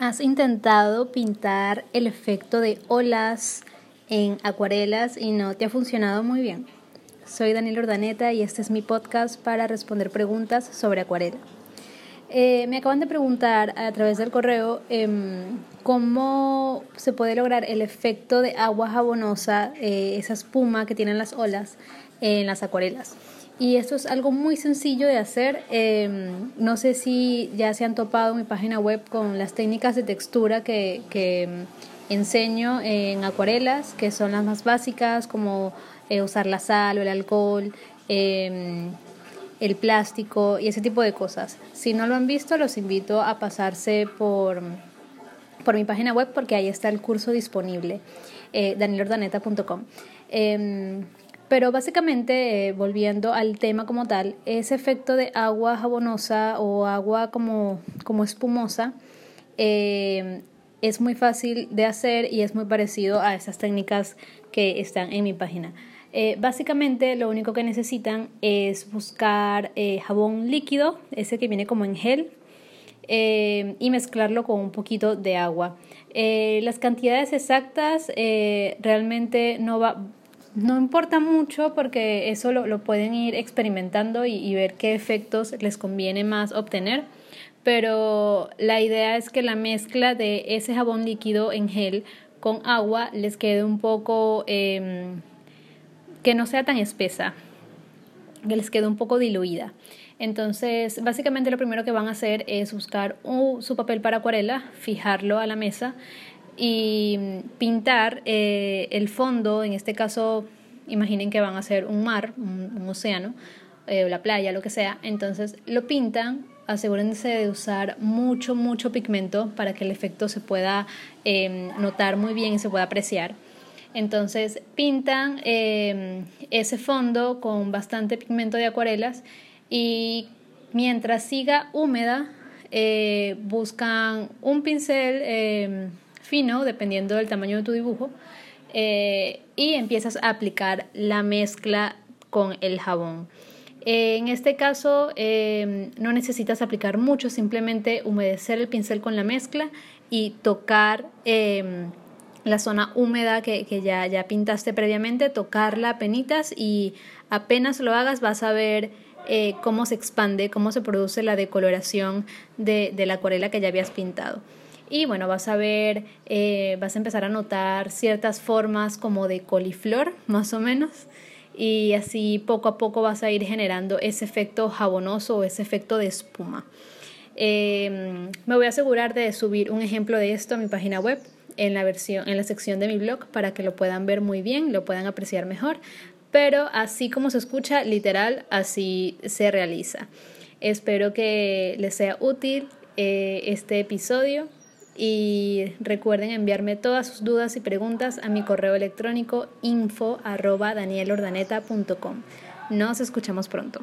¿Has intentado pintar el efecto de olas en acuarelas y no te ha funcionado muy bien? Soy Daniel Ordaneta y este es mi podcast para responder preguntas sobre acuarela. Eh, me acaban de preguntar a través del correo em, cómo se puede lograr el efecto de agua jabonosa, eh, esa espuma que tienen las olas en las acuarelas. Y esto es algo muy sencillo de hacer. Em, no sé si ya se han topado mi página web con las técnicas de textura que, em, enseño en acuarelas, que son las más básicas, como eh, usar la sal o el alcohol, em, el plástico y ese tipo de cosas. Si no lo han visto, los invito a pasarse por, por mi página web porque ahí está el curso disponible, eh, danielordaneta.com. Pero básicamente, eh, volviendo al tema como tal, ese efecto de agua jabonosa o agua como, como espumosa eh, es muy fácil de hacer y es muy parecido a esas técnicas que están en mi página. Eh, básicamente lo único que necesitan es buscar jabón líquido, ese que viene como en gel, y mezclarlo con un poquito de agua. las cantidades exactas realmente no va, no importa mucho porque eso lo, pueden ir experimentando y, ver qué efectos les conviene más obtener. Pero la idea es que la mezcla de ese jabón líquido en gel con agua les quede un poco em, que no sea tan espesa, que les quede un poco diluida. Entonces, básicamente lo primero que van a hacer es buscar su papel para acuarela, fijarlo a la mesa y pintar eh, el fondo, en este caso imaginen que van a hacer un mar, un, océano, eh, la playa, lo que sea, entonces lo pintan, asegúrense de usar mucho, mucho pigmento para que el efecto se pueda em, notar muy bien y se pueda apreciar. Entonces pintan em, ese fondo con bastante pigmento de acuarelas y mientras siga húmeda eh, buscan un pincel em, fino, dependiendo del tamaño de tu dibujo, eh, y empiezas a aplicar la mezcla con el jabón. En este caso em, no necesitas aplicar mucho, simplemente humedecer el pincel con la mezcla y tocar em, la zona húmeda que, ya, ya pintaste previamente, tocarla a penitas y apenas lo hagas vas a ver eh, cómo se expande, cómo se produce la decoloración de la acuarela que ya habías pintado y bueno, vas a ver, eh, vas a empezar a notar ciertas formas como de coliflor, más o menos, y así poco a poco vas a ir generando ese efecto jabonoso o ese efecto de espuma. Em, me voy a asegurar de subir un ejemplo de esto a mi página web en la versión en la sección de mi blog para que lo puedan ver muy bien, lo puedan apreciar mejor, pero así como se escucha, literal, así se realiza. Espero que les sea útil eh, este episodio y recuerden enviarme todas sus dudas y preguntas a mi correo electrónico info arroba danielordaneta.com. Nos escuchamos pronto.